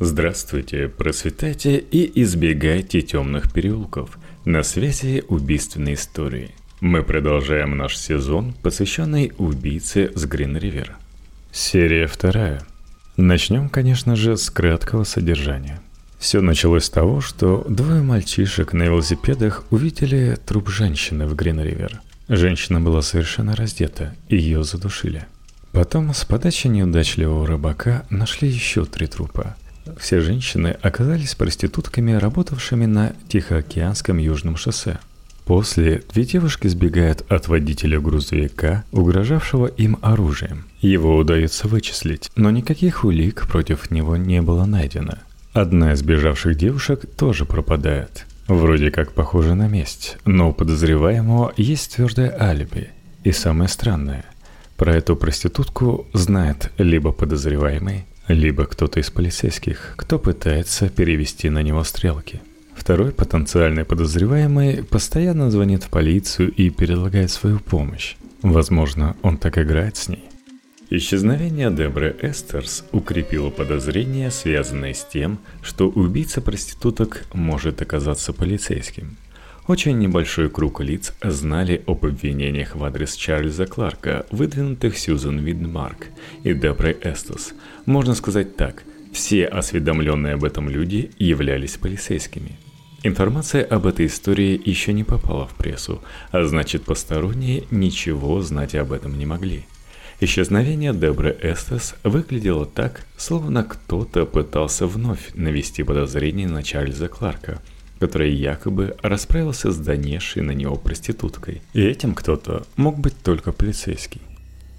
Здравствуйте, процветайте и избегайте темных переулков. На связи убийственные истории. Мы продолжаем наш сезон, посвященный убийце с Грин-Ривер. Серия вторая. Начнем, конечно же, с краткого содержания. Все началось с того, что двое мальчишек на велосипедах увидели труп женщины в Грин-Ривер. Женщина была совершенно раздета, ее задушили. Потом с подачи неудачливого рыбака нашли еще три трупа. Все женщины оказались проститутками, работавшими на Тихоокеанском южном шоссе. После две девушки сбегают от водителя грузовика, угрожавшего им оружием. Его удается вычислить, но никаких улик против него не было найдено. Одна из бежавших девушек тоже пропадает. Вроде как похоже на месть, но у подозреваемого есть твердое алиби. И самое странное, про эту проститутку знает либо подозреваемый, либо кто-то из полицейских, кто пытается перевести на него стрелки. Второй потенциальный подозреваемый постоянно звонит в полицию и предлагает свою помощь. Возможно, он так играет с ней. Исчезновение Дебры Эстерс укрепило подозрения, связанные с тем, что убийца проституток может оказаться полицейским. Очень небольшой круг лиц знали об обвинениях в адрес Чарльза Кларка, выдвинутых Сьюзен Видмарк и Деброй Эстус. Можно сказать так, все осведомленные об этом люди являлись полицейскими. Информация об этой истории еще не попала в прессу, а значит посторонние ничего знать об этом не могли – Исчезновение Дебры Эстес выглядело так, словно кто-то пытался вновь навести подозрение на Чарльза Кларка, который якобы расправился с донесшей на него проституткой. И этим кто-то мог быть только полицейский.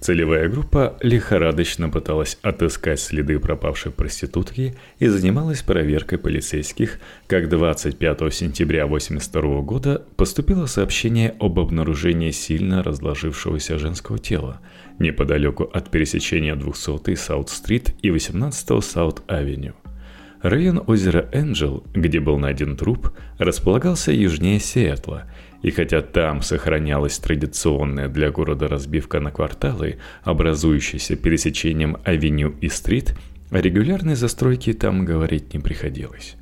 Целевая группа лихорадочно пыталась отыскать следы пропавшей проститутки и занималась проверкой полицейских, как 25 сентября 1982 года поступило сообщение об обнаружении сильно разложившегося женского тела неподалеку от пересечения 200-й Саут-стрит и 18-го Саут-авеню. Район озера Энджел, где был найден труп, располагался южнее Сиэтла – и хотя там сохранялась традиционная для города разбивка на кварталы, образующаяся пересечением авеню и стрит, о регулярной застройке там говорить не приходилось.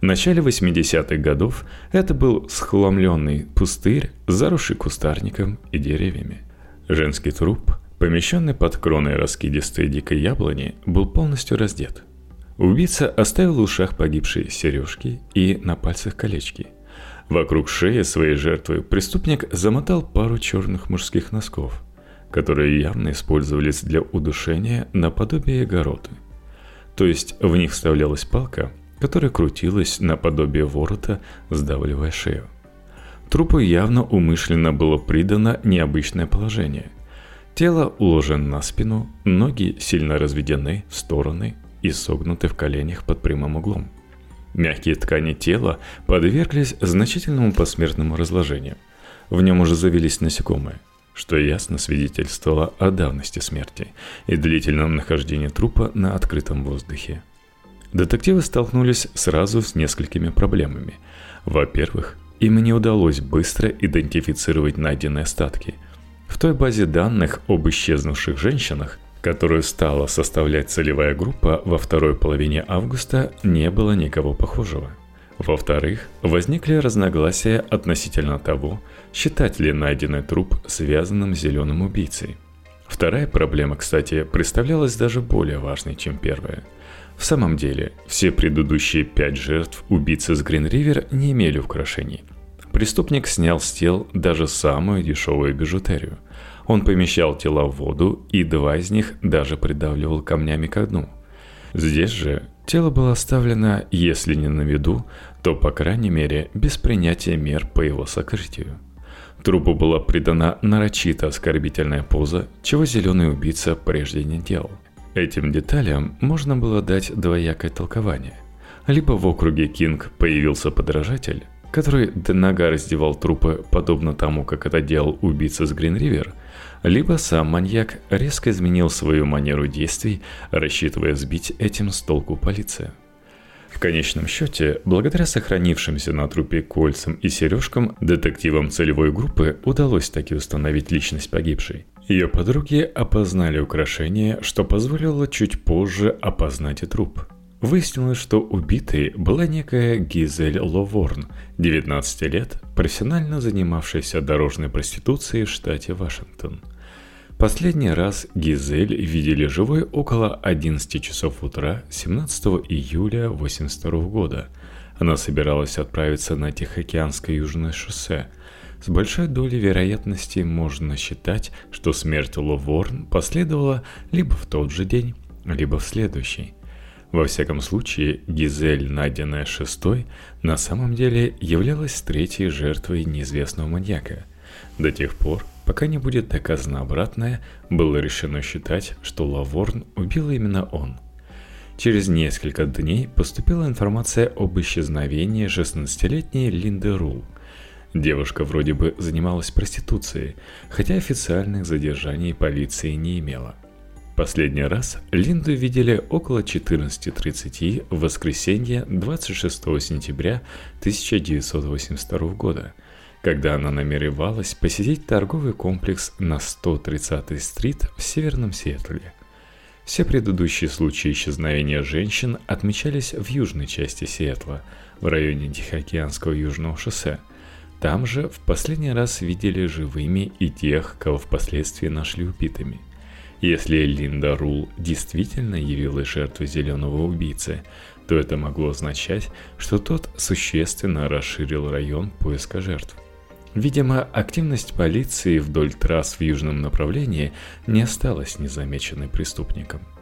В начале 80-х годов это был схламленный пустырь, заросший кустарником и деревьями. Женский труп, помещенный под кроной раскидистой дикой яблони, был полностью раздет. Убийца оставил в ушах погибшей сережки и на пальцах колечки – Вокруг шеи своей жертвы преступник замотал пару черных мужских носков, которые явно использовались для удушения наподобие гороты. То есть в них вставлялась палка, которая крутилась наподобие ворота, сдавливая шею. Трупу явно умышленно было придано необычное положение. Тело уложено на спину, ноги сильно разведены в стороны и согнуты в коленях под прямым углом – Мягкие ткани тела подверглись значительному посмертному разложению. В нем уже завелись насекомые, что ясно свидетельствовало о давности смерти и длительном нахождении трупа на открытом воздухе. Детективы столкнулись сразу с несколькими проблемами. Во-первых, им не удалось быстро идентифицировать найденные остатки. В той базе данных об исчезнувших женщинах которую стала составлять целевая группа во второй половине августа, не было никого похожего. Во-вторых, возникли разногласия относительно того, считать ли найденный труп связанным с зеленым убийцей. Вторая проблема, кстати, представлялась даже более важной, чем первая. В самом деле, все предыдущие пять жертв убийцы с Грин-Ривер не имели украшений. Преступник снял с тел даже самую дешевую бижутерию – он помещал тела в воду, и два из них даже придавливал камнями ко дну. Здесь же тело было оставлено, если не на виду, то, по крайней мере, без принятия мер по его сокрытию. Трупу была придана нарочито оскорбительная поза, чего зеленый убийца прежде не делал. Этим деталям можно было дать двоякое толкование. Либо в округе Кинг появился подражатель, который до нога раздевал трупы, подобно тому, как это делал убийца с Гринривер – либо сам маньяк резко изменил свою манеру действий, рассчитывая сбить этим с толку полицию. В конечном счете, благодаря сохранившимся на трупе кольцам и сережкам, детективам целевой группы удалось таки установить личность погибшей. Ее подруги опознали украшение, что позволило чуть позже опознать и труп. Выяснилось, что убитой была некая Гизель Ловорн, 19 лет, профессионально занимавшаяся дорожной проституцией в штате Вашингтон. Последний раз Гизель видели живой около 11 часов утра 17 июля 1982 года. Она собиралась отправиться на Тихоокеанское южное шоссе. С большой долей вероятности можно считать, что смерть Ловорн последовала либо в тот же день, либо в следующий. Во всяком случае, Гизель, найденная шестой, на самом деле являлась третьей жертвой неизвестного маньяка. До тех пор, пока не будет доказано обратное, было решено считать, что Лаворн убил именно он. Через несколько дней поступила информация об исчезновении 16-летней Линды Рул. Девушка вроде бы занималась проституцией, хотя официальных задержаний полиции не имела – Последний раз Линду видели около 14.30 в воскресенье 26 сентября 1982 года, когда она намеревалась посетить торговый комплекс на 130-й стрит в Северном Сиэтле. Все предыдущие случаи исчезновения женщин отмечались в южной части Сиэтла, в районе Тихоокеанского южного шоссе. Там же в последний раз видели живыми и тех, кого впоследствии нашли убитыми – если Линда Рул действительно явилась жертвой зеленого убийцы, то это могло означать, что тот существенно расширил район поиска жертв. Видимо, активность полиции вдоль трасс в южном направлении не осталась незамеченной преступником –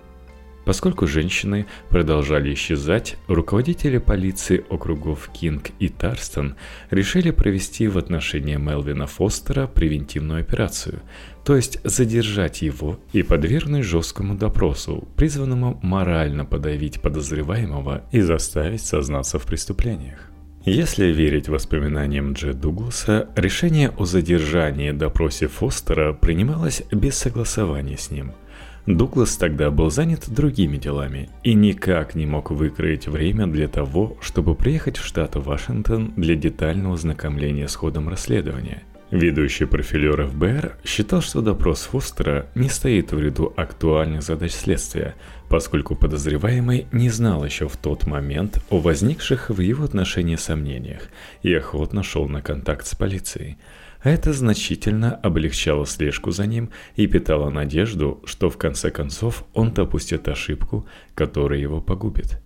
Поскольку женщины продолжали исчезать, руководители полиции округов Кинг и Тарстон решили провести в отношении Мелвина Фостера превентивную операцию, то есть задержать его и подвергнуть жесткому допросу, призванному морально подавить подозреваемого и заставить сознаться в преступлениях. Если верить воспоминаниям Дже Дугласа, решение о задержании и допросе Фостера принималось без согласования с ним – Дуглас тогда был занят другими делами и никак не мог выкроить время для того, чтобы приехать в штат Вашингтон для детального ознакомления с ходом расследования. Ведущий профилер ФБР считал, что допрос Фостера не стоит в ряду актуальных задач следствия, поскольку подозреваемый не знал еще в тот момент о возникших в его отношении сомнениях и охотно шел на контакт с полицией – это значительно облегчало слежку за ним и питало надежду, что в конце концов он допустит ошибку, которая его погубит.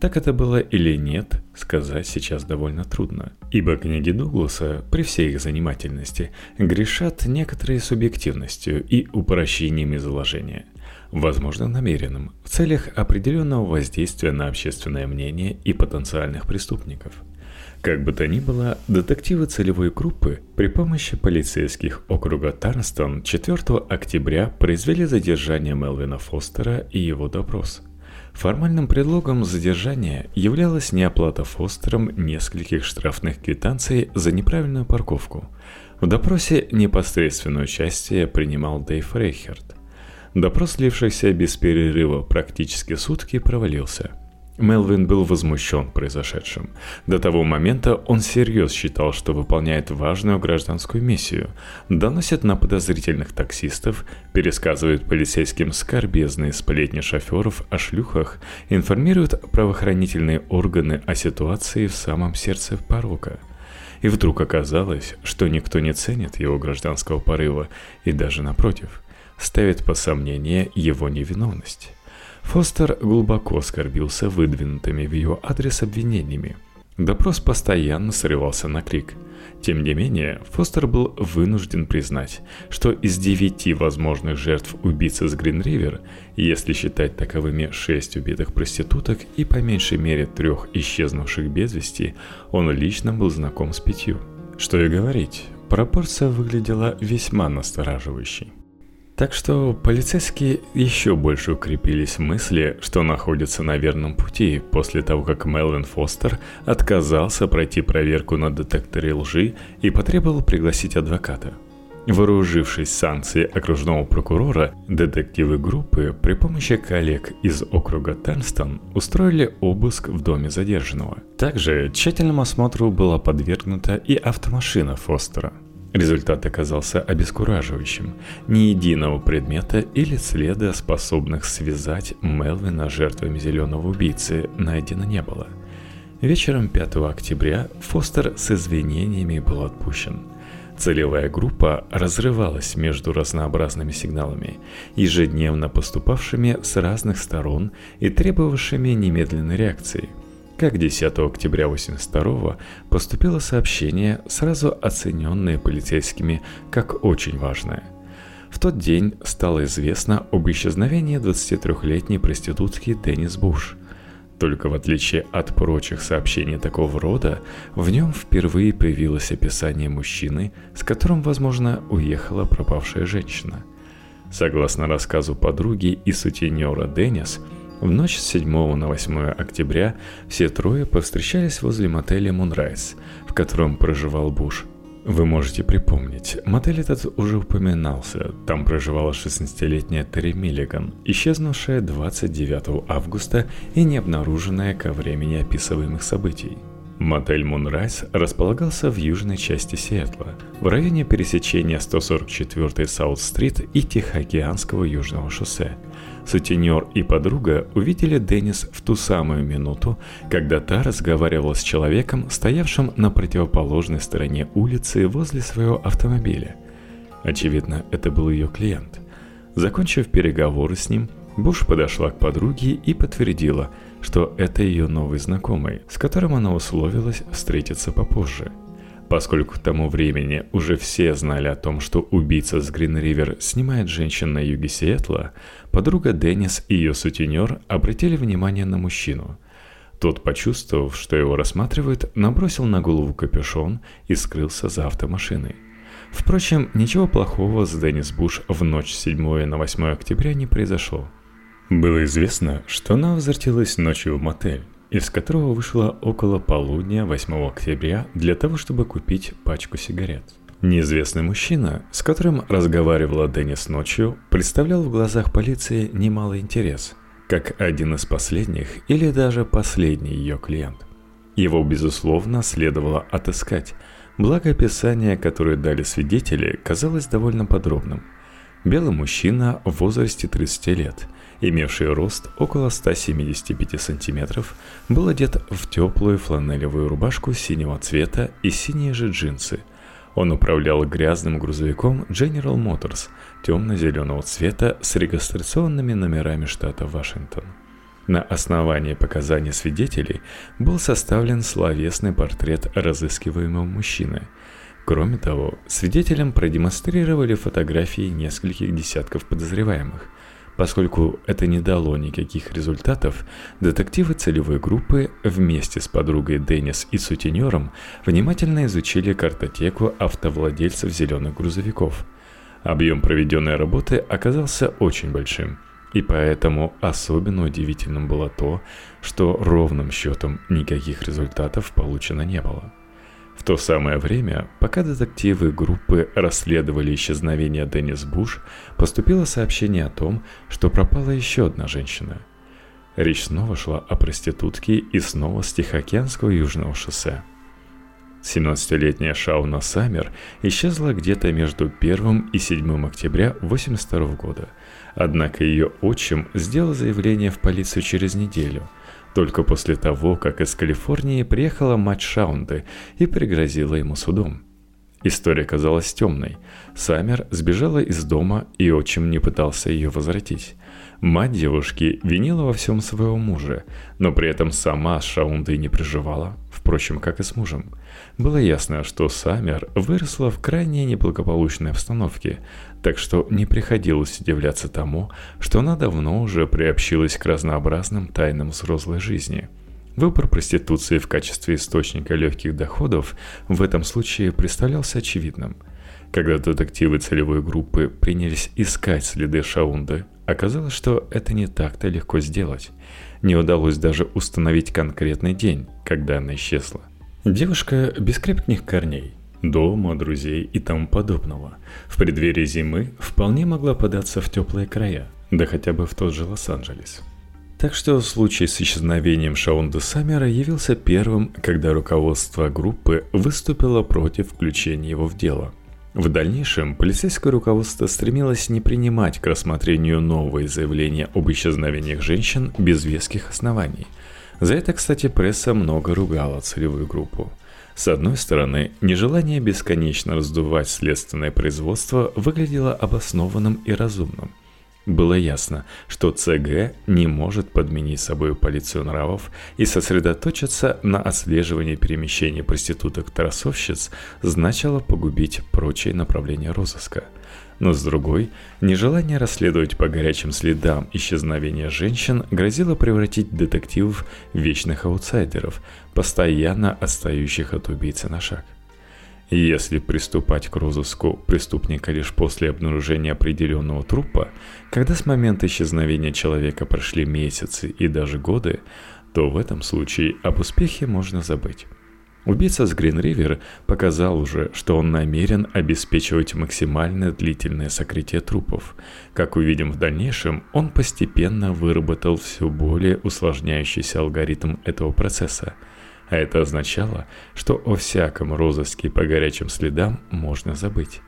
Так это было или нет, сказать сейчас довольно трудно, ибо книги Дугласа, при всей их занимательности, грешат некоторой субъективностью и упрощением изложения, возможно намеренным, в целях определенного воздействия на общественное мнение и потенциальных преступников – как бы то ни было, детективы целевой группы при помощи полицейских округа Тарнстон 4 октября произвели задержание Мелвина Фостера и его допрос. Формальным предлогом задержания являлась неоплата Фостером нескольких штрафных квитанций за неправильную парковку. В допросе непосредственное участие принимал Дэйв Рейхерт. Допрос, слившийся без перерыва практически сутки, провалился – Мелвин был возмущен произошедшим. До того момента он всерьез считал, что выполняет важную гражданскую миссию, доносит на подозрительных таксистов, пересказывает полицейским скорбезные сплетни шоферов о шлюхах, информирует правоохранительные органы о ситуации в самом сердце порока. И вдруг оказалось, что никто не ценит его гражданского порыва и даже напротив, ставит под сомнение его невиновность. Фостер глубоко оскорбился выдвинутыми в ее адрес обвинениями. Допрос постоянно срывался на крик. Тем не менее, Фостер был вынужден признать, что из девяти возможных жертв убийцы с Гринривер, если считать таковыми шесть убитых проституток и по меньшей мере трех исчезнувших без вести, он лично был знаком с пятью. Что и говорить, пропорция выглядела весьма настораживающей. Так что полицейские еще больше укрепились в мысли, что находятся на верном пути после того, как Мелвин Фостер отказался пройти проверку на детекторе лжи и потребовал пригласить адвоката. Вооружившись санкцией окружного прокурора, детективы группы при помощи коллег из округа Тернстон устроили обыск в доме задержанного. Также тщательному осмотру была подвергнута и автомашина Фостера – Результат оказался обескураживающим. Ни единого предмета или следа, способных связать Мелвина жертвами зеленого убийцы, найдено не было. Вечером 5 октября Фостер с извинениями был отпущен. Целевая группа разрывалась между разнообразными сигналами, ежедневно поступавшими с разных сторон и требовавшими немедленной реакции – как 10 октября 1982 поступило сообщение, сразу оцененное полицейскими как очень важное. В тот день стало известно об исчезновении 23-летней проститутки Деннис Буш. Только в отличие от прочих сообщений такого рода, в нем впервые появилось описание мужчины, с которым, возможно, уехала пропавшая женщина. Согласно рассказу подруги и сутенера Деннис – в ночь с 7 на 8 октября все трое повстречались возле мотеля Мунрайс, в котором проживал Буш. Вы можете припомнить, мотель этот уже упоминался. Там проживала 16-летняя Терри Миллиган, исчезнувшая 29 августа и не обнаруженная ко времени описываемых событий. Мотель Мунрайс располагался в южной части Сиэтла, в районе пересечения 144-й Саут-стрит и Тихоокеанского южного шоссе – Сутенер и подруга увидели Деннис в ту самую минуту, когда та разговаривала с человеком, стоявшим на противоположной стороне улицы возле своего автомобиля. Очевидно, это был ее клиент. Закончив переговоры с ним, Буш подошла к подруге и подтвердила, что это ее новый знакомый, с которым она условилась встретиться попозже – Поскольку к тому времени уже все знали о том, что убийца с Грин-Ривер снимает женщин на юге Сиэтла, подруга Деннис и ее сутенер обратили внимание на мужчину. Тот, почувствовав, что его рассматривают, набросил на голову капюшон и скрылся за автомашиной. Впрочем, ничего плохого с Деннис Буш в ночь с 7 на 8 октября не произошло. Было известно, что она возвратилась ночью в мотель из которого вышла около полудня 8 октября для того, чтобы купить пачку сигарет. Неизвестный мужчина, с которым разговаривала Деннис ночью, представлял в глазах полиции немалый интерес, как один из последних или даже последний ее клиент. Его, безусловно, следовало отыскать, благо описание, которое дали свидетели, казалось довольно подробным. Белый мужчина в возрасте 30 лет – имевший рост около 175 сантиметров, был одет в теплую фланелевую рубашку синего цвета и синие же джинсы. Он управлял грязным грузовиком General Motors темно-зеленого цвета с регистрационными номерами штата Вашингтон. На основании показаний свидетелей был составлен словесный портрет разыскиваемого мужчины. Кроме того, свидетелям продемонстрировали фотографии нескольких десятков подозреваемых – Поскольку это не дало никаких результатов, детективы целевой группы вместе с подругой Деннис и сутенером внимательно изучили картотеку автовладельцев зеленых грузовиков. Объем проведенной работы оказался очень большим, и поэтому особенно удивительным было то, что ровным счетом никаких результатов получено не было. То самое время, пока детективы группы расследовали исчезновение Деннис Буш, поступило сообщение о том, что пропала еще одна женщина. Речь снова шла о проститутке и снова с Тихоокеанского южного шоссе. 17-летняя Шауна Саммер исчезла где-то между 1 и 7 октября 1982 года. Однако ее отчим сделал заявление в полицию через неделю – только после того, как из Калифорнии приехала мать Шаунды и пригрозила ему судом. История казалась темной. Саммер сбежала из дома, и отчим не пытался ее возвратить. Мать девушки винила во всем своего мужа, но при этом сама с Шаундой не проживала, впрочем, как и с мужем. Было ясно, что Саммер выросла в крайне неблагополучной обстановке, так что не приходилось удивляться тому, что она давно уже приобщилась к разнообразным тайнам взрослой жизни. Выбор проституции в качестве источника легких доходов в этом случае представлялся очевидным. Когда детективы целевой группы принялись искать следы Шаунды, оказалось, что это не так-то легко сделать. Не удалось даже установить конкретный день, когда она исчезла. Девушка без крепких корней, дома, друзей и тому подобного. В преддверии зимы вполне могла податься в теплые края, да хотя бы в тот же Лос-Анджелес. Так что случай с исчезновением Шаунда Саммера явился первым, когда руководство группы выступило против включения его в дело. В дальнейшем полицейское руководство стремилось не принимать к рассмотрению новые заявления об исчезновениях женщин без веских оснований. За это, кстати, пресса много ругала целевую группу. С одной стороны, нежелание бесконечно раздувать следственное производство выглядело обоснованным и разумным – было ясно, что ЦГ не может подменить собой полицию нравов и сосредоточиться на отслеживании перемещения проституток-тарасовщиц значило погубить прочие направления розыска. Но с другой, нежелание расследовать по горячим следам исчезновения женщин грозило превратить детективов в вечных аутсайдеров, постоянно отстающих от убийцы на шаг. Если приступать к розыску преступника лишь после обнаружения определенного трупа, когда с момента исчезновения человека прошли месяцы и даже годы, то в этом случае об успехе можно забыть. Убийца с Грин-Ривер показал уже, что он намерен обеспечивать максимально длительное сокрытие трупов. Как увидим в дальнейшем, он постепенно выработал все более усложняющийся алгоритм этого процесса – а это означало, что о всяком розыске по горячим следам можно забыть.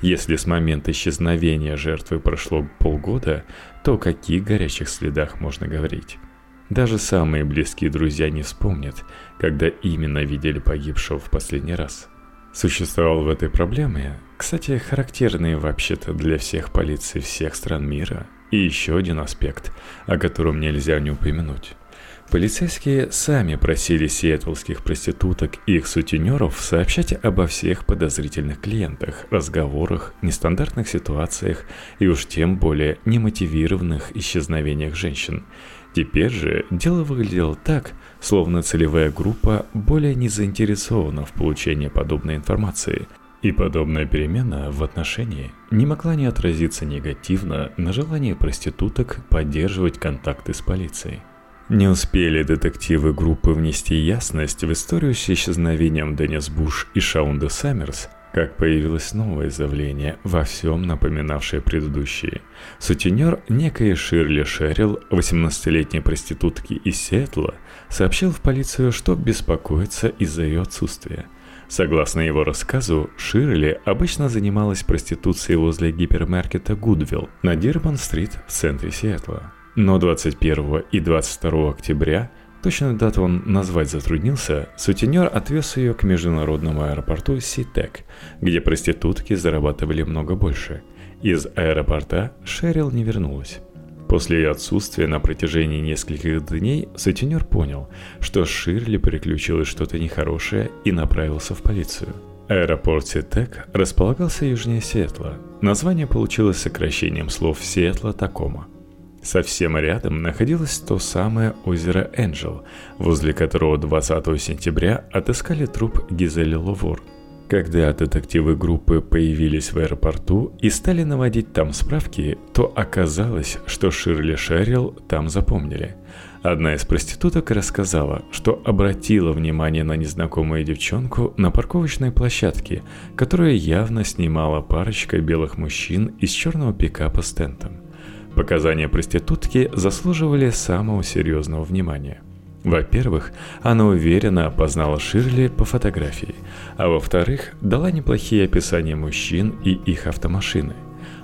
Если с момента исчезновения жертвы прошло полгода, то о каких горячих следах можно говорить? Даже самые близкие друзья не вспомнят, когда именно видели погибшего в последний раз. Существовал в этой проблеме, кстати, характерный вообще-то для всех полиций всех стран мира, и еще один аспект, о котором нельзя не упомянуть. Полицейские сами просили сиэтлских проституток и их сутенеров сообщать обо всех подозрительных клиентах, разговорах, нестандартных ситуациях и уж тем более немотивированных исчезновениях женщин. Теперь же дело выглядело так, словно целевая группа более не заинтересована в получении подобной информации – и подобная перемена в отношении не могла не отразиться негативно на желании проституток поддерживать контакты с полицией. Не успели детективы группы внести ясность в историю с исчезновением Деннис Буш и Шаунда Саммерс, как появилось новое заявление, во всем напоминавшее предыдущие. Сутенер некой Ширли Шерил, 18-летней проститутки из Сиэтла, сообщил в полицию, что беспокоится из-за ее отсутствия. Согласно его рассказу, Ширли обычно занималась проституцией возле гипермаркета Гудвилл на Дирбан-стрит в центре Сиэтла. Но 21 и 22 октября, точную дату он назвать затруднился, сутенер отвез ее к международному аэропорту Ситек, где проститутки зарабатывали много больше. Из аэропорта Шерил не вернулась. После ее отсутствия на протяжении нескольких дней сутенер понял, что Ширли приключилось что-то нехорошее и направился в полицию. Аэропорт Ситек располагался южнее Сиэтла. Название получилось сокращением слов Сиэтла-Такома – Совсем рядом находилось то самое озеро Энджел, возле которого 20 сентября отыскали труп Гизели Ловор. Когда детективы группы появились в аэропорту и стали наводить там справки, то оказалось, что Ширли Шерил там запомнили. Одна из проституток рассказала, что обратила внимание на незнакомую девчонку на парковочной площадке, которую явно снимала парочка белых мужчин из черного пикапа с тентом. Показания проститутки заслуживали самого серьезного внимания. Во-первых, она уверенно опознала Ширли по фотографии, а во-вторых, дала неплохие описания мужчин и их автомашины.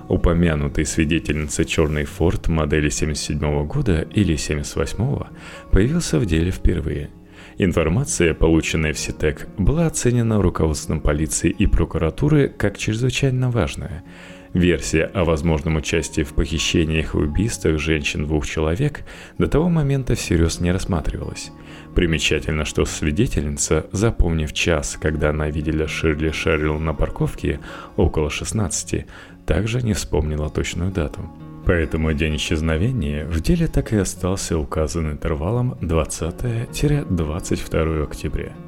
Упомянутый свидетельница черный Форд модели 77 года или 78 появился в деле впервые. Информация, полученная в СИТЕК, была оценена руководством полиции и прокуратуры как чрезвычайно важная – Версия о возможном участии в похищениях и убийствах женщин двух человек до того момента всерьез не рассматривалась. Примечательно, что свидетельница, запомнив час, когда она видела Ширли Шеррил на парковке около 16, также не вспомнила точную дату. Поэтому день исчезновения в деле так и остался указан интервалом 20-22 октября –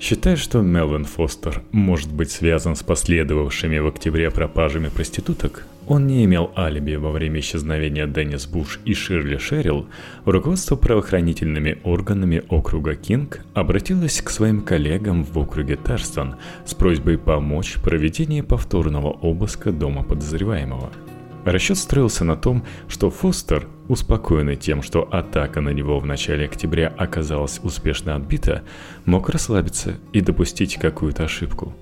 Считая, что Мелвин Фостер может быть связан с последовавшими в октябре пропажами проституток, он не имел алиби во время исчезновения Деннис Буш и Ширли Шерил, руководство правоохранительными органами округа Кинг обратилось к своим коллегам в округе Тарстон с просьбой помочь в проведении повторного обыска дома подозреваемого – Расчет строился на том, что Фостер, успокоенный тем, что атака на него в начале октября оказалась успешно отбита, мог расслабиться и допустить какую-то ошибку.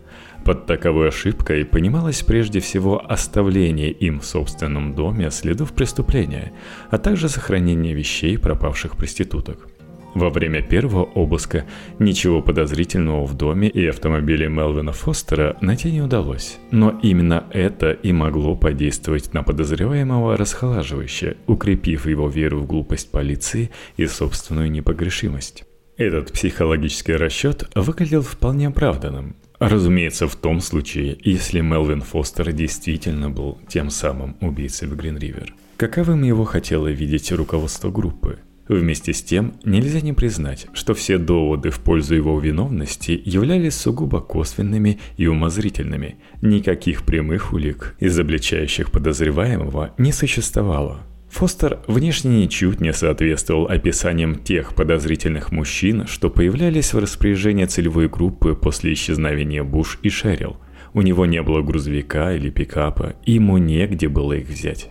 Под таковой ошибкой понималось прежде всего оставление им в собственном доме следов преступления, а также сохранение вещей пропавших проституток. Во время первого обыска ничего подозрительного в доме и автомобиле Мелвина Фостера найти не удалось, но именно это и могло подействовать на подозреваемого расхолаживающе, укрепив его веру в глупость полиции и собственную непогрешимость. Этот психологический расчет выглядел вполне оправданным. Разумеется, в том случае, если Мелвин Фостер действительно был тем самым убийцей в Грин-Ривер. Каковым его хотело видеть руководство группы – Вместе с тем, нельзя не признать, что все доводы в пользу его виновности являлись сугубо косвенными и умозрительными. Никаких прямых улик, изобличающих подозреваемого, не существовало. Фостер внешне ничуть не соответствовал описаниям тех подозрительных мужчин, что появлялись в распоряжении целевой группы после исчезновения Буш и Шерил. У него не было грузовика или пикапа, ему негде было их взять.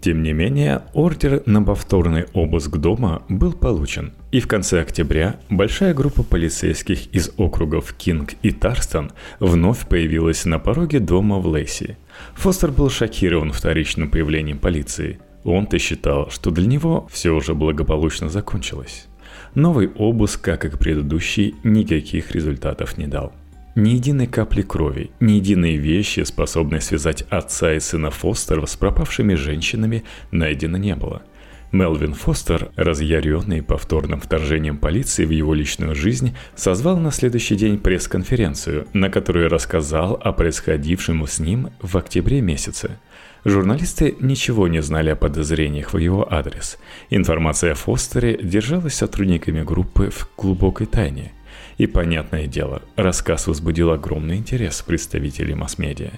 Тем не менее, ордер на повторный обыск дома был получен, и в конце октября большая группа полицейских из округов Кинг и Тарстон вновь появилась на пороге дома в Лейси. Фостер был шокирован вторичным появлением полиции. Он-то считал, что для него все уже благополучно закончилось. Новый обыск, как и предыдущий, никаких результатов не дал. Ни единой капли крови, ни единой вещи, способной связать отца и сына Фостеров с пропавшими женщинами, найдено не было. Мелвин Фостер, разъяренный повторным вторжением полиции в его личную жизнь, созвал на следующий день пресс-конференцию, на которой рассказал о происходившем с ним в октябре месяце. Журналисты ничего не знали о подозрениях в его адрес. Информация о Фостере держалась сотрудниками группы в глубокой тайне – и, понятное дело, рассказ возбудил огромный интерес представителей масс-медиа.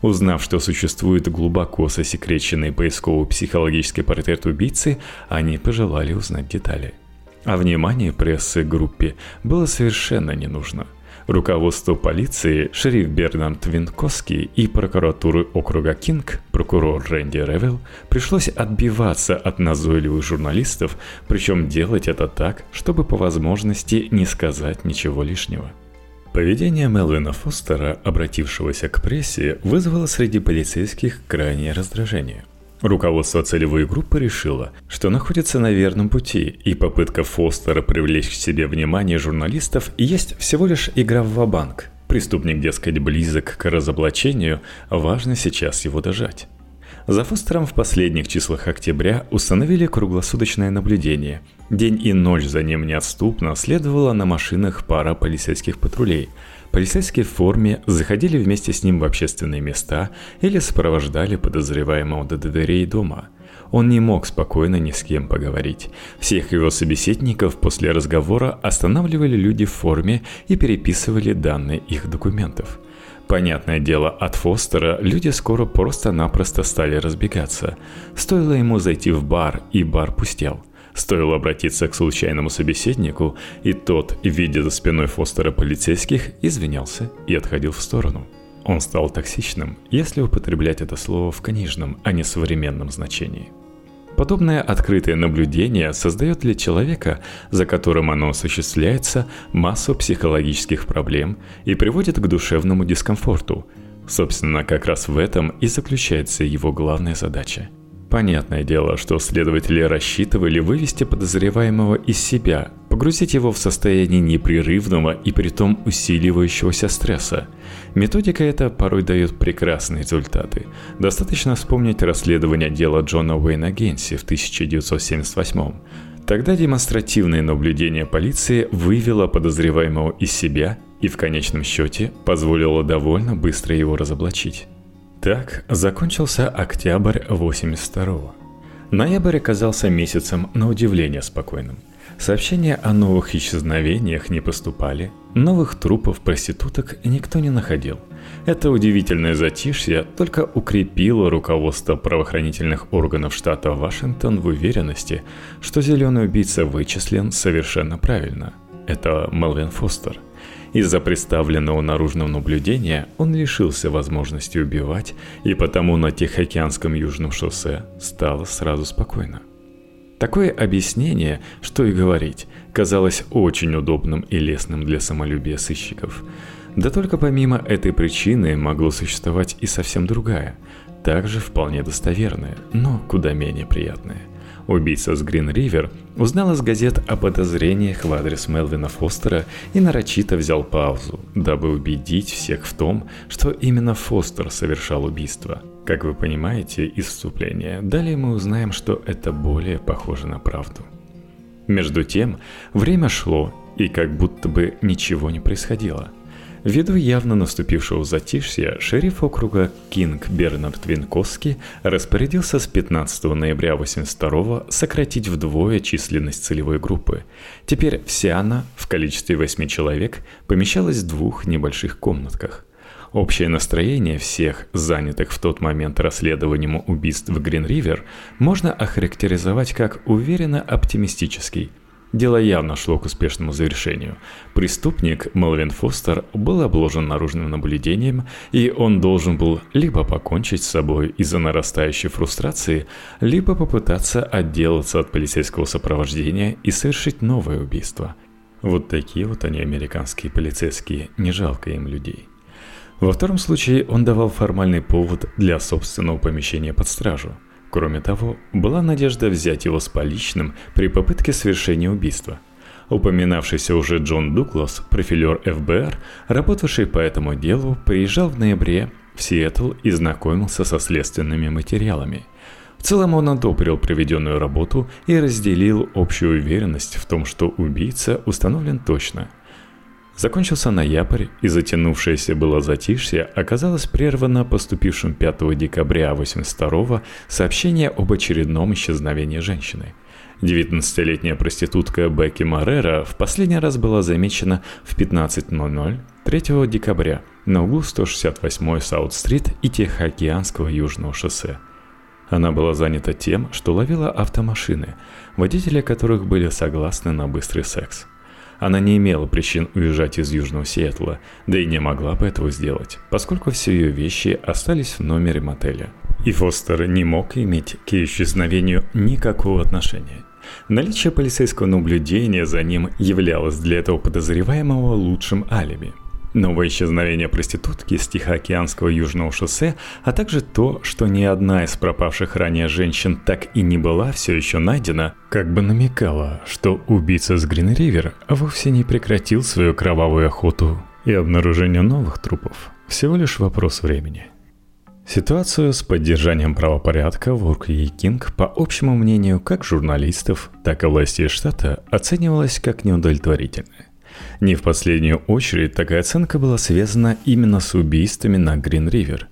Узнав, что существует глубоко засекреченный поисково-психологический портрет убийцы, они пожелали узнать детали. А внимание прессы группе было совершенно не нужно – Руководству полиции, шериф Бернард Винковский и прокуратуры округа Кинг, прокурор Рэнди Ревел, пришлось отбиваться от назойливых журналистов, причем делать это так, чтобы по возможности не сказать ничего лишнего. Поведение Мелвина Фостера, обратившегося к прессе, вызвало среди полицейских крайнее раздражение. Руководство целевой группы решило, что находится на верном пути, и попытка Фостера привлечь к себе внимание журналистов есть всего лишь игра в ва-банк. Преступник, дескать, близок к разоблачению, важно сейчас его дожать. За Фостером в последних числах октября установили круглосуточное наблюдение. День и ночь за ним неотступно следовала на машинах пара полицейских патрулей – Полицейские в форме заходили вместе с ним в общественные места или сопровождали подозреваемого до дверей дома. Он не мог спокойно ни с кем поговорить. Всех его собеседников после разговора останавливали люди в форме и переписывали данные их документов. Понятное дело, от Фостера люди скоро просто-напросто стали разбегаться. Стоило ему зайти в бар, и бар пустел – Стоило обратиться к случайному собеседнику, и тот, видя за спиной Фостера полицейских, извинялся и отходил в сторону. Он стал токсичным, если употреблять это слово в книжном, а не современном значении. Подобное открытое наблюдение создает для человека, за которым оно осуществляется, массу психологических проблем и приводит к душевному дискомфорту. Собственно, как раз в этом и заключается его главная задача – Понятное дело, что следователи рассчитывали вывести подозреваемого из себя, погрузить его в состояние непрерывного и притом усиливающегося стресса. Методика эта порой дает прекрасные результаты. Достаточно вспомнить расследование дела Джона Уэйна Генси в 1978 Тогда демонстративное наблюдение полиции вывело подозреваемого из себя и в конечном счете позволило довольно быстро его разоблачить. Так закончился октябрь 82-го. Ноябрь оказался месяцем на удивление спокойным. Сообщения о новых исчезновениях не поступали, новых трупов проституток никто не находил. Это удивительное затишье только укрепило руководство правоохранительных органов штата Вашингтон в уверенности, что зеленый убийца вычислен совершенно правильно. Это Мелвин Фостер – из-за представленного наружного наблюдения он лишился возможности убивать, и потому на Тихоокеанском южном шоссе стало сразу спокойно. Такое объяснение, что и говорить, казалось очень удобным и лестным для самолюбия сыщиков. Да только помимо этой причины могло существовать и совсем другая, также вполне достоверная, но куда менее приятная. Убийца с Грин Ривер узнал из газет о подозрениях в адрес Мелвина Фостера и нарочито взял паузу, дабы убедить всех в том, что именно Фостер совершал убийство. Как вы понимаете из вступления, далее мы узнаем, что это более похоже на правду. Между тем, время шло, и как будто бы ничего не происходило – Ввиду явно наступившего затишья, шериф округа Кинг Бернард Винковский распорядился с 15 ноября 82 сократить вдвое численность целевой группы. Теперь вся она, в количестве 8 человек, помещалась в двух небольших комнатках. Общее настроение всех, занятых в тот момент расследованием убийств в Грин-Ривер, можно охарактеризовать как уверенно оптимистический – Дело явно шло к успешному завершению. Преступник Мелвин Фостер был обложен наружным наблюдением, и он должен был либо покончить с собой из-за нарастающей фрустрации, либо попытаться отделаться от полицейского сопровождения и совершить новое убийство. Вот такие вот они, американские полицейские, не жалко им людей. Во втором случае он давал формальный повод для собственного помещения под стражу – Кроме того, была надежда взять его с поличным при попытке совершения убийства. Упоминавшийся уже Джон Дуглас, профилер ФБР, работавший по этому делу, приезжал в ноябре в Сиэтл и знакомился со следственными материалами. В целом он одобрил проведенную работу и разделил общую уверенность в том, что убийца установлен точно – Закончился ноябрь, и затянувшееся было затишье оказалось прервано поступившим 5 декабря 82 сообщение об очередном исчезновении женщины. 19-летняя проститутка Бекки Морера в последний раз была замечена в 15.00 3 декабря на углу 168 Саут-стрит и Тихоокеанского Южного шоссе. Она была занята тем, что ловила автомашины, водители которых были согласны на быстрый секс. Она не имела причин уезжать из Южного Сиэтла, да и не могла бы этого сделать, поскольку все ее вещи остались в номере мотеля. И Фостер не мог иметь к исчезновению никакого отношения. Наличие полицейского наблюдения за ним являлось для этого подозреваемого лучшим алиби – Новое исчезновение проститутки с Тихоокеанского южного шоссе, а также то, что ни одна из пропавших ранее женщин так и не была все еще найдена, как бы намекало, что убийца с Грин-Ривер вовсе не прекратил свою кровавую охоту, и обнаружение новых трупов – всего лишь вопрос времени. Ситуацию с поддержанием правопорядка в Уркье Кинг, по общему мнению как журналистов, так и властей штата, оценивалась как неудовлетворительная. Не в последнюю очередь такая оценка была связана именно с убийствами на Грин-Ривер.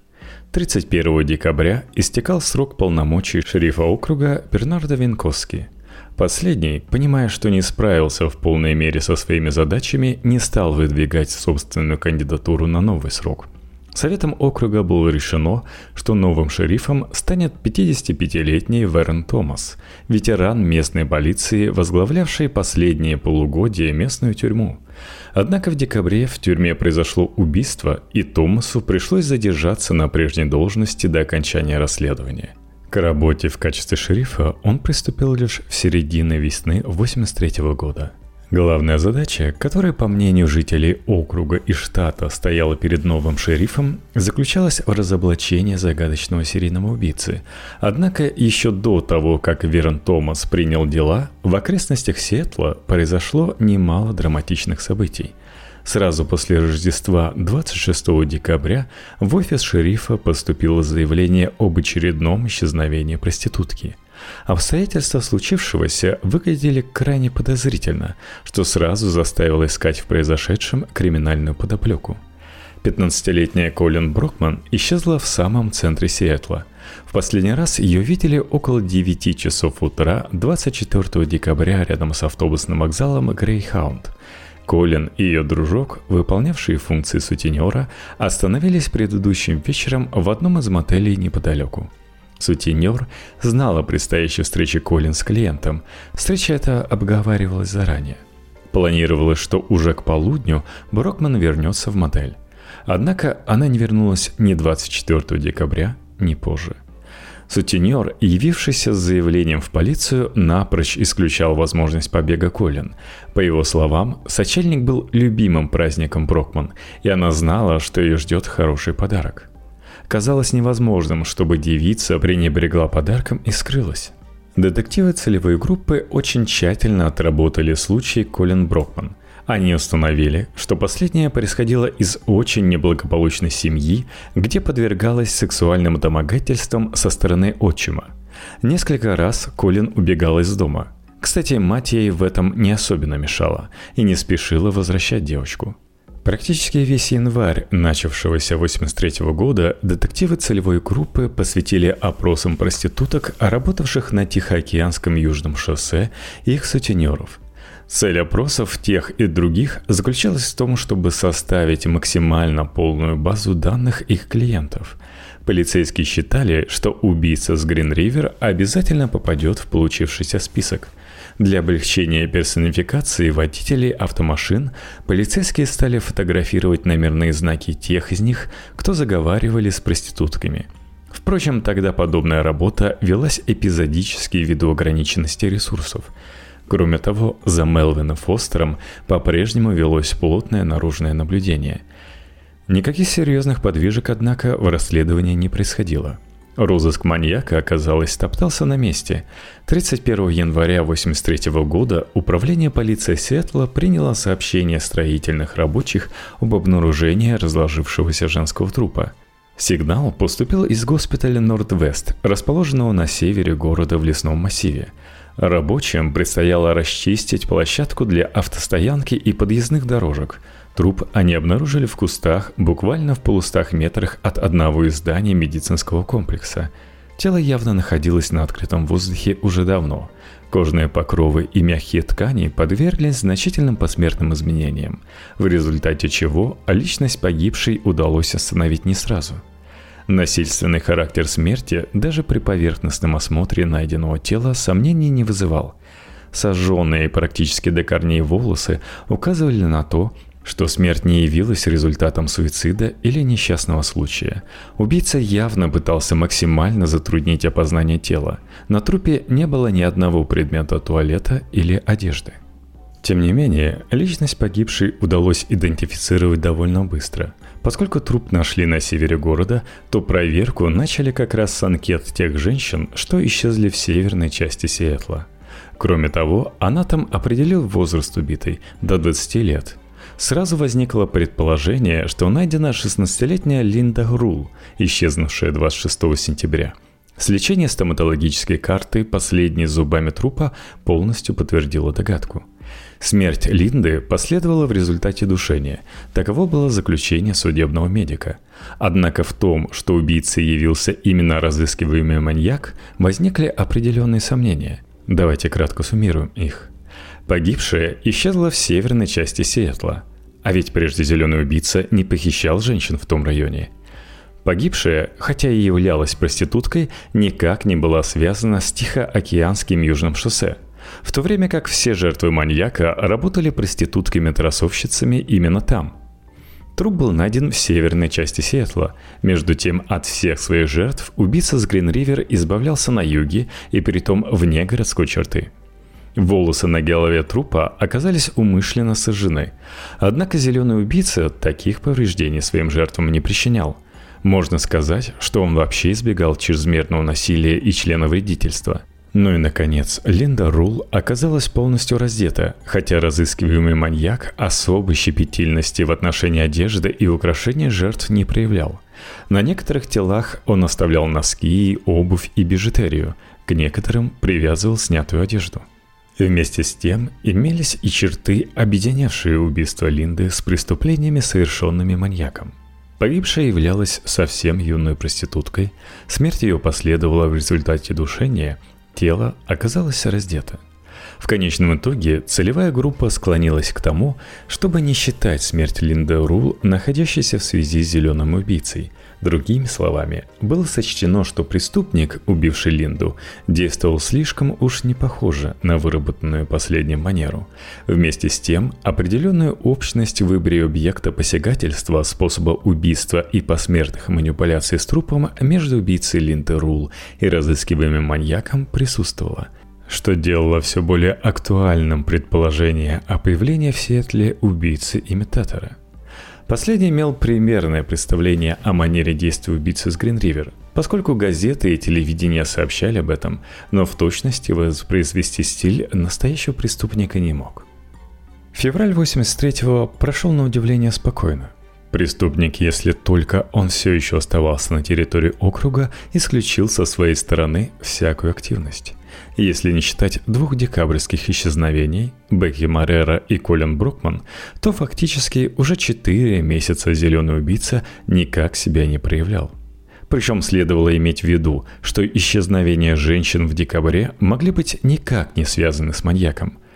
31 декабря истекал срок полномочий шерифа округа Бернарда Винковски. Последний, понимая, что не справился в полной мере со своими задачами, не стал выдвигать собственную кандидатуру на новый срок – Советом округа было решено, что новым шерифом станет 55-летний Верн Томас, ветеран местной полиции, возглавлявший последние полугодия местную тюрьму. Однако в декабре в тюрьме произошло убийство, и Томасу пришлось задержаться на прежней должности до окончания расследования. К работе в качестве шерифа он приступил лишь в середине весны 83 года – Главная задача, которая, по мнению жителей округа и штата, стояла перед новым шерифом, заключалась в разоблачении загадочного серийного убийцы. Однако еще до того, как Верон Томас принял дела, в окрестностях Сиэтла произошло немало драматичных событий. Сразу после Рождества 26 декабря в офис шерифа поступило заявление об очередном исчезновении проститутки – Обстоятельства случившегося выглядели крайне подозрительно, что сразу заставило искать в произошедшем криминальную подоплеку. 15-летняя Колин Брокман исчезла в самом центре Сиэтла. В последний раз ее видели около 9 часов утра 24 декабря рядом с автобусным вокзалом Грейхаунд. Колин и ее дружок, выполнявшие функции сутенера, остановились предыдущим вечером в одном из мотелей неподалеку. Сутенер знал о предстоящей встрече Колин с клиентом. Встреча эта обговаривалась заранее. Планировалось, что уже к полудню Брокман вернется в мотель. Однако она не вернулась ни 24 декабря, ни позже. Сутенер, явившийся с заявлением в полицию, напрочь исключал возможность побега Колин. По его словам, сочельник был любимым праздником Брокман, и она знала, что ее ждет хороший подарок. Казалось невозможным, чтобы девица пренебрегла подарком и скрылась. Детективы целевой группы очень тщательно отработали случай Колин Брокман – они установили, что последняя происходила из очень неблагополучной семьи, где подвергалась сексуальным домогательствам со стороны отчима. Несколько раз Колин убегал из дома. Кстати, мать ей в этом не особенно мешала и не спешила возвращать девочку. Практически весь январь начавшегося 83 года детективы целевой группы посвятили опросам проституток, работавших на Тихоокеанском южном шоссе, и их сутенеров – Цель опросов тех и других заключалась в том, чтобы составить максимально полную базу данных их клиентов. Полицейские считали, что убийца с Грин-Ривер обязательно попадет в получившийся список. Для облегчения персонификации водителей автомашин полицейские стали фотографировать номерные знаки тех из них, кто заговаривали с проститутками – Впрочем, тогда подобная работа велась эпизодически ввиду ограниченности ресурсов – Кроме того, за Мелвином Фостером по-прежнему велось плотное наружное наблюдение. Никаких серьезных подвижек, однако, в расследовании не происходило. Розыск маньяка, оказалось, топтался на месте. 31 января 1983 года Управление полиции Сиэтла приняло сообщение строительных рабочих об обнаружении разложившегося женского трупа. Сигнал поступил из госпиталя Норд-Вест, расположенного на севере города в лесном массиве – Рабочим предстояло расчистить площадку для автостоянки и подъездных дорожек. Труп они обнаружили в кустах, буквально в полустах метрах от одного из зданий медицинского комплекса. Тело явно находилось на открытом воздухе уже давно. Кожные покровы и мягкие ткани подверглись значительным посмертным изменениям, в результате чего личность погибшей удалось остановить не сразу – Насильственный характер смерти даже при поверхностном осмотре найденного тела сомнений не вызывал. Сожженные практически до корней волосы указывали на то, что смерть не явилась результатом суицида или несчастного случая. Убийца явно пытался максимально затруднить опознание тела. На трупе не было ни одного предмета туалета или одежды. Тем не менее, личность погибшей удалось идентифицировать довольно быстро – Поскольку труп нашли на севере города, то проверку начали как раз с анкет тех женщин, что исчезли в северной части Сиэтла. Кроме того, анатом определил возраст убитой до 20 лет. Сразу возникло предположение, что найдена 16-летняя Линда Грул, исчезнувшая 26 сентября. Сличение стоматологической карты последней зубами трупа полностью подтвердило догадку – Смерть Линды последовала в результате душения. Таково было заключение судебного медика. Однако в том, что убийцей явился именно разыскиваемый маньяк, возникли определенные сомнения. Давайте кратко суммируем их. Погибшая исчезла в северной части Сиэтла. А ведь прежде зеленый убийца не похищал женщин в том районе. Погибшая, хотя и являлась проституткой, никак не была связана с Тихоокеанским южным шоссе – в то время как все жертвы маньяка работали проститутками-трасовщицами именно там. Труп был найден в северной части Сиэтла. Между тем, от всех своих жертв убийца с Грин-Ривер избавлялся на юге и притом вне городской черты. Волосы на голове трупа оказались умышленно сожжены. Однако зеленый убийца таких повреждений своим жертвам не причинял. Можно сказать, что он вообще избегал чрезмерного насилия и членовредительства – ну и, наконец, Линда Рул оказалась полностью раздета, хотя разыскиваемый маньяк особой щепетильности в отношении одежды и украшения жертв не проявлял. На некоторых телах он оставлял носки, обувь и бижутерию, к некоторым привязывал снятую одежду. Вместе с тем имелись и черты, объединявшие убийство Линды с преступлениями, совершенными маньяком. Погибшая являлась совсем юной проституткой, смерть ее последовала в результате душения – Тело оказалось раздето. В конечном итоге целевая группа склонилась к тому, чтобы не считать смерть Линды Рул, находящейся в связи с зеленым убийцей. Другими словами, было сочтено, что преступник, убивший Линду, действовал слишком уж не похоже на выработанную последним манеру. Вместе с тем, определенную общность в выборе объекта посягательства, способа убийства и посмертных манипуляций с трупом между убийцей Линды Рул и разыскиваемым маньяком присутствовала – что делало все более актуальным предположение о появлении в Сиэтле убийцы-имитатора – Последний имел примерное представление о манере действия убийцы с Гринривер, поскольку газеты и телевидение сообщали об этом, но в точности воспроизвести стиль настоящего преступника не мог. Февраль 83-го прошел на удивление спокойно. Преступник, если только он все еще оставался на территории округа, исключил со своей стороны всякую активность. Если не считать двух декабрьских исчезновений, Бекки Маррера и Колин Брукман, то фактически уже четыре месяца «Зеленый убийца» никак себя не проявлял. Причем следовало иметь в виду, что исчезновения женщин в декабре могли быть никак не связаны с маньяком –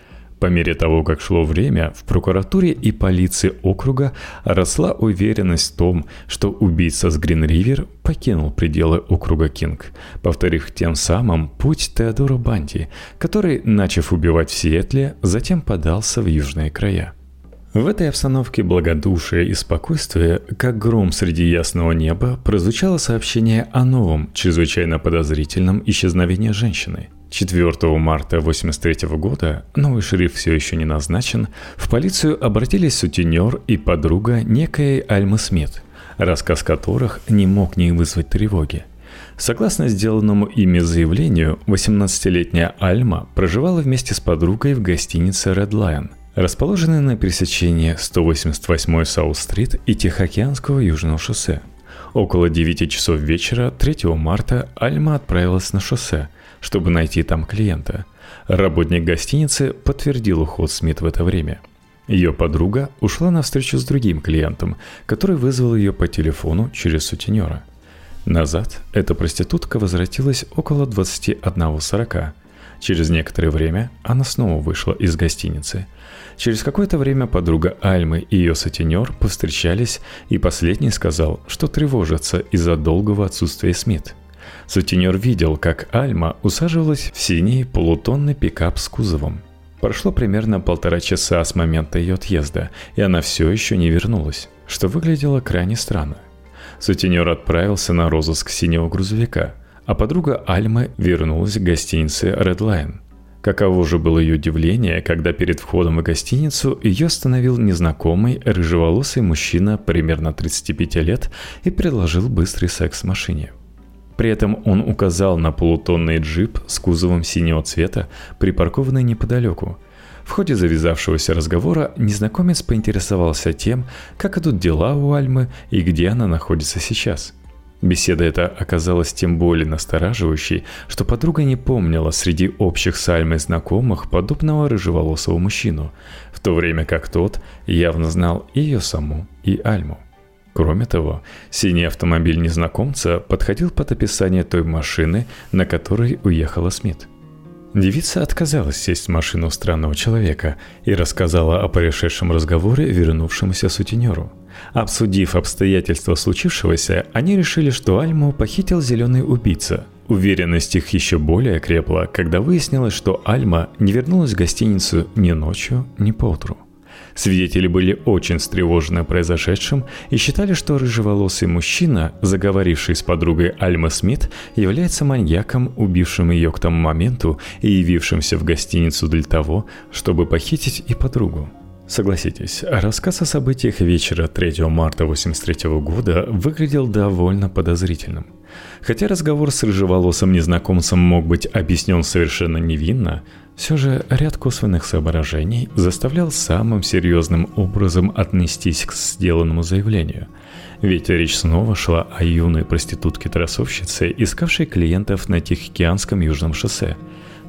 по мере того, как шло время, в прокуратуре и полиции округа росла уверенность в том, что убийца с Грин-Ривер покинул пределы округа Кинг, повторив тем самым путь Теодора Банди, который, начав убивать в Сиэтле, затем подался в южные края. В этой обстановке благодушия и спокойствия, как гром среди ясного неба, прозвучало сообщение о новом, чрезвычайно подозрительном исчезновении женщины – 4 марта 1983 года, новый шериф все еще не назначен, в полицию обратились сутенер и подруга некой Альмы Смит, рассказ которых не мог не вызвать тревоги. Согласно сделанному ими заявлению, 18-летняя Альма проживала вместе с подругой в гостинице Red Lion, расположенной на пересечении 188 Саут-стрит и Тихоокеанского Южного шоссе. Около 9 часов вечера 3 марта Альма отправилась на шоссе – чтобы найти там клиента. Работник гостиницы подтвердил уход Смит в это время. Ее подруга ушла на встречу с другим клиентом, который вызвал ее по телефону через сутенера. Назад эта проститутка возвратилась около 21.40. Через некоторое время она снова вышла из гостиницы. Через какое-то время подруга Альмы и ее сутенер повстречались, и последний сказал, что тревожится из-за долгого отсутствия Смит – Сутенер видел, как Альма усаживалась в синий полутонный пикап с кузовом. Прошло примерно полтора часа с момента ее отъезда, и она все еще не вернулась, что выглядело крайне странно. Сутенер отправился на розыск синего грузовика, а подруга Альмы вернулась к гостинице Red Line. Каково же было ее удивление, когда перед входом в гостиницу ее остановил незнакомый рыжеволосый мужчина примерно 35 лет и предложил быстрый секс в машине – при этом он указал на полутонный джип с кузовом синего цвета, припаркованный неподалеку. В ходе завязавшегося разговора незнакомец поинтересовался тем, как идут дела у Альмы и где она находится сейчас. Беседа эта оказалась тем более настораживающей, что подруга не помнила среди общих с Альмой знакомых подобного рыжеволосого мужчину, в то время как тот явно знал ее саму, и Альму. Кроме того, синий автомобиль незнакомца подходил под описание той машины, на которой уехала Смит. Девица отказалась сесть в машину странного человека и рассказала о происшедшем разговоре вернувшемуся сутенеру. Обсудив обстоятельства случившегося, они решили, что Альму похитил зеленый убийца. Уверенность их еще более крепла, когда выяснилось, что Альма не вернулась в гостиницу ни ночью, ни поутру. Свидетели были очень встревожены произошедшим и считали, что рыжеволосый мужчина, заговоривший с подругой Альма Смит, является маньяком, убившим ее к тому моменту и явившимся в гостиницу для того, чтобы похитить и подругу. Согласитесь, рассказ о событиях вечера 3 марта 1983 года выглядел довольно подозрительным. Хотя разговор с рыжеволосым незнакомцем мог быть объяснен совершенно невинно, все же ряд косвенных соображений заставлял самым серьезным образом отнестись к сделанному заявлению. Ведь речь снова шла о юной проститутке-трассовщице, искавшей клиентов на Тихоокеанском южном шоссе.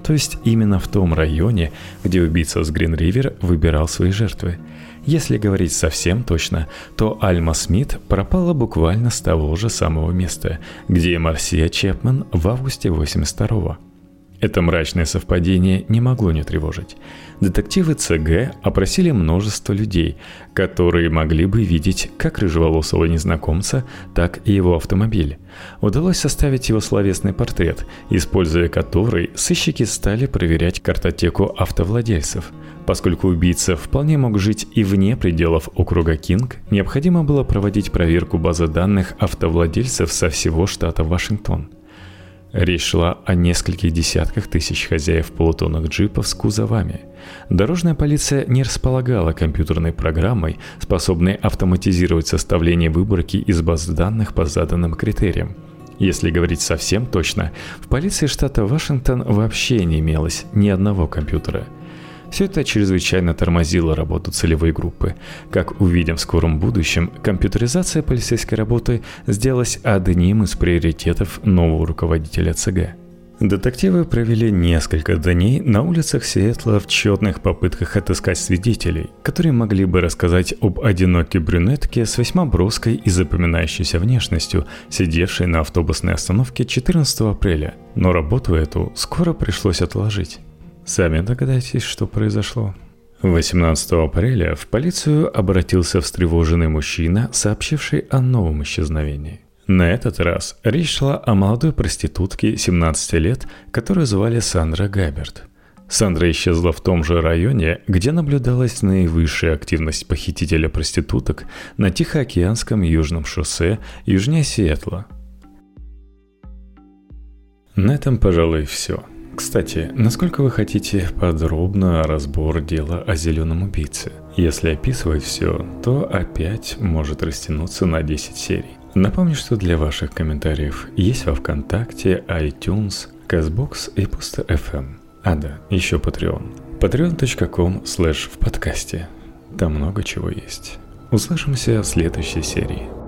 То есть именно в том районе, где убийца с Грин-Ривер выбирал свои жертвы. Если говорить совсем точно, то Альма Смит пропала буквально с того же самого места, где и Марсия Чепман в августе 82 -го. Это мрачное совпадение не могло не тревожить. Детективы ЦГ опросили множество людей, которые могли бы видеть как рыжеволосого незнакомца, так и его автомобиль. Удалось составить его словесный портрет, используя который сыщики стали проверять картотеку автовладельцев. Поскольку убийца вполне мог жить и вне пределов округа Кинг, необходимо было проводить проверку базы данных автовладельцев со всего штата Вашингтон – Речь шла о нескольких десятках тысяч хозяев полутонных джипов с кузовами. Дорожная полиция не располагала компьютерной программой, способной автоматизировать составление выборки из баз данных по заданным критериям. Если говорить совсем точно, в полиции штата Вашингтон вообще не имелось ни одного компьютера – все это чрезвычайно тормозило работу целевой группы. Как увидим в скором будущем, компьютеризация полицейской работы сделалась одним из приоритетов нового руководителя ЦГ. Детективы провели несколько дней на улицах Сиэтла в тщетных попытках отыскать свидетелей, которые могли бы рассказать об одинокой брюнетке с весьма броской и запоминающейся внешностью, сидевшей на автобусной остановке 14 апреля. Но работу эту скоро пришлось отложить. Сами догадайтесь, что произошло. 18 апреля в полицию обратился встревоженный мужчина, сообщивший о новом исчезновении. На этот раз речь шла о молодой проститутке 17 лет, которую звали Сандра Габерт. Сандра исчезла в том же районе, где наблюдалась наивысшая активность похитителя проституток на Тихоокеанском южном шоссе южнее Сиэтла. На этом, пожалуй, все. Кстати, насколько вы хотите подробно разбор дела о зеленом убийце? Если описывать все, то опять может растянуться на 10 серий. Напомню, что для ваших комментариев есть во Вконтакте, iTunes, Казбокс и Пусто FM. А да, еще Patreon. patreon.com slash в подкасте. Там много чего есть. Услышимся в следующей серии.